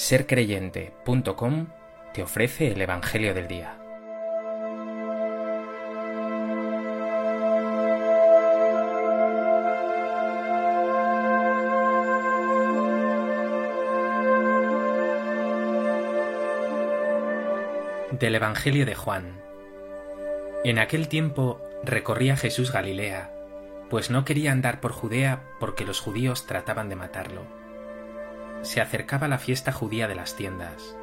sercreyente.com te ofrece el Evangelio del Día. Del Evangelio de Juan. En aquel tiempo recorría Jesús Galilea, pues no quería andar por Judea porque los judíos trataban de matarlo se acercaba la fiesta judía de las tiendas.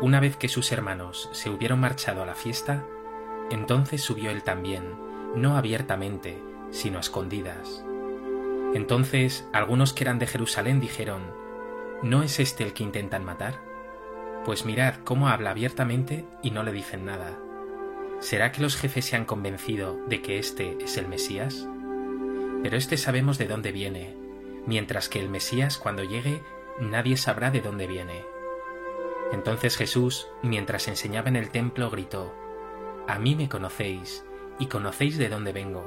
Una vez que sus hermanos se hubieron marchado a la fiesta, entonces subió él también, no abiertamente, sino a escondidas. Entonces algunos que eran de Jerusalén dijeron, ¿No es este el que intentan matar? Pues mirad cómo habla abiertamente y no le dicen nada. ¿Será que los jefes se han convencido de que este es el Mesías? Pero este sabemos de dónde viene, mientras que el Mesías cuando llegue nadie sabrá de dónde viene. Entonces Jesús, mientras enseñaba en el templo, gritó, A mí me conocéis, y conocéis de dónde vengo.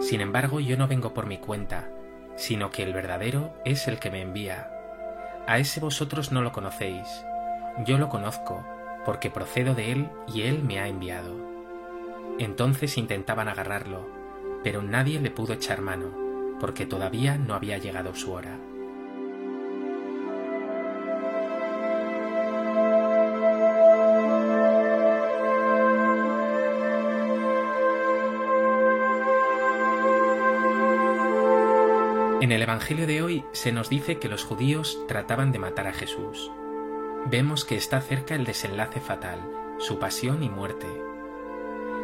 Sin embargo, yo no vengo por mi cuenta, sino que el verdadero es el que me envía. A ese vosotros no lo conocéis, yo lo conozco, porque procedo de él y él me ha enviado. Entonces intentaban agarrarlo, pero nadie le pudo echar mano, porque todavía no había llegado su hora. En el Evangelio de hoy se nos dice que los judíos trataban de matar a Jesús. Vemos que está cerca el desenlace fatal, su pasión y muerte.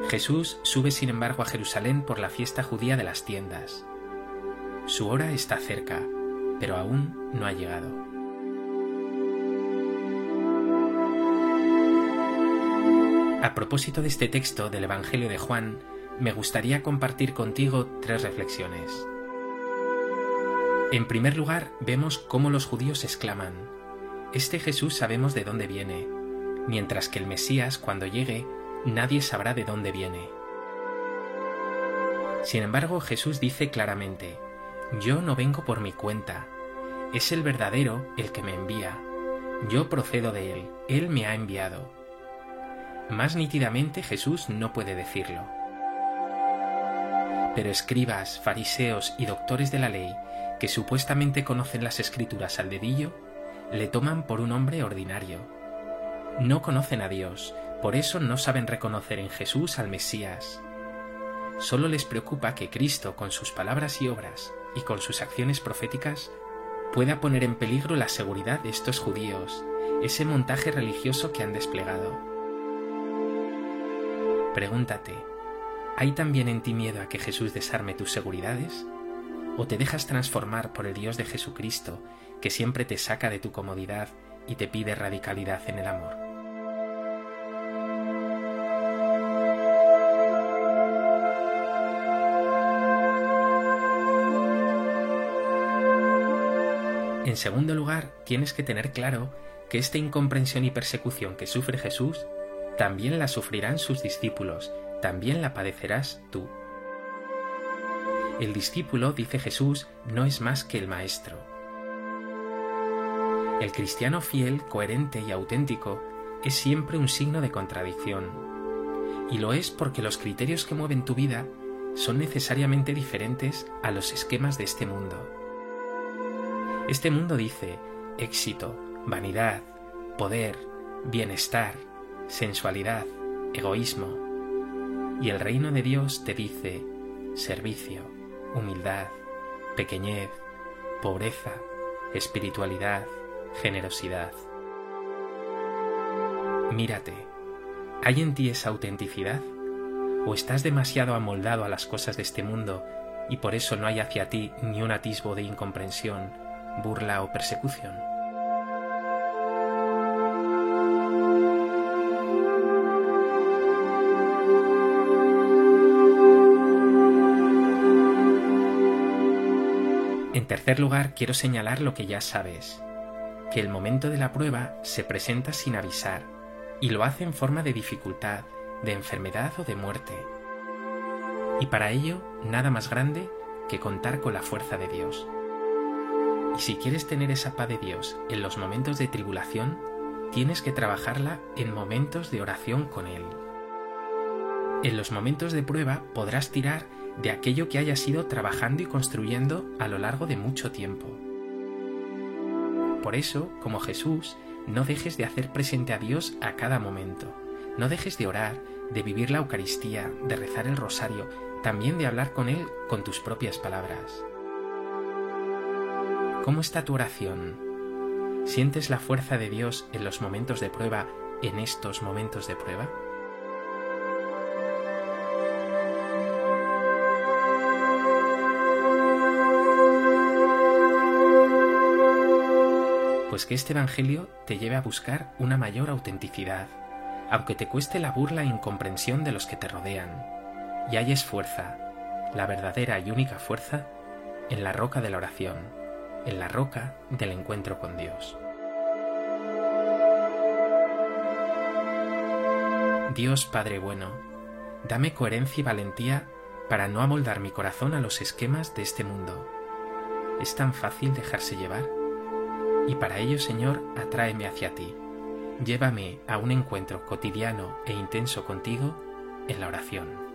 Jesús sube sin embargo a Jerusalén por la fiesta judía de las tiendas. Su hora está cerca, pero aún no ha llegado. A propósito de este texto del Evangelio de Juan, me gustaría compartir contigo tres reflexiones. En primer lugar, vemos cómo los judíos exclaman, Este Jesús sabemos de dónde viene, mientras que el Mesías, cuando llegue, nadie sabrá de dónde viene. Sin embargo, Jesús dice claramente, Yo no vengo por mi cuenta, es el verdadero el que me envía, yo procedo de él, él me ha enviado. Más nítidamente Jesús no puede decirlo. Pero escribas, fariseos y doctores de la ley que supuestamente conocen las escrituras al dedillo, le toman por un hombre ordinario. No conocen a Dios, por eso no saben reconocer en Jesús al Mesías. Solo les preocupa que Cristo, con sus palabras y obras y con sus acciones proféticas, pueda poner en peligro la seguridad de estos judíos, ese montaje religioso que han desplegado. Pregúntate, ¿hay también en ti miedo a que Jesús desarme tus seguridades? o te dejas transformar por el Dios de Jesucristo, que siempre te saca de tu comodidad y te pide radicalidad en el amor. En segundo lugar, tienes que tener claro que esta incomprensión y persecución que sufre Jesús, también la sufrirán sus discípulos, también la padecerás tú. El discípulo, dice Jesús, no es más que el maestro. El cristiano fiel, coherente y auténtico es siempre un signo de contradicción. Y lo es porque los criterios que mueven tu vida son necesariamente diferentes a los esquemas de este mundo. Este mundo dice éxito, vanidad, poder, bienestar, sensualidad, egoísmo. Y el reino de Dios te dice servicio, humildad, pequeñez, pobreza, espiritualidad, generosidad. Mírate, ¿hay en ti esa autenticidad? ¿O estás demasiado amoldado a las cosas de este mundo y por eso no hay hacia ti ni un atisbo de incomprensión, burla o persecución? Tercer lugar, quiero señalar lo que ya sabes, que el momento de la prueba se presenta sin avisar y lo hace en forma de dificultad, de enfermedad o de muerte. Y para ello, nada más grande que contar con la fuerza de Dios. Y si quieres tener esa paz de Dios en los momentos de tribulación, tienes que trabajarla en momentos de oración con Él. En los momentos de prueba podrás tirar de aquello que hayas ido trabajando y construyendo a lo largo de mucho tiempo. Por eso, como Jesús, no dejes de hacer presente a Dios a cada momento. No dejes de orar, de vivir la Eucaristía, de rezar el rosario, también de hablar con Él con tus propias palabras. ¿Cómo está tu oración? ¿Sientes la fuerza de Dios en los momentos de prueba, en estos momentos de prueba? Pues que este Evangelio te lleve a buscar una mayor autenticidad, aunque te cueste la burla e incomprensión de los que te rodean, y halles fuerza, la verdadera y única fuerza, en la roca de la oración, en la roca del encuentro con Dios. Dios Padre bueno, dame coherencia y valentía para no amoldar mi corazón a los esquemas de este mundo. ¿Es tan fácil dejarse llevar? Y para ello, Señor, atráeme hacia ti. Llévame a un encuentro cotidiano e intenso contigo en la oración.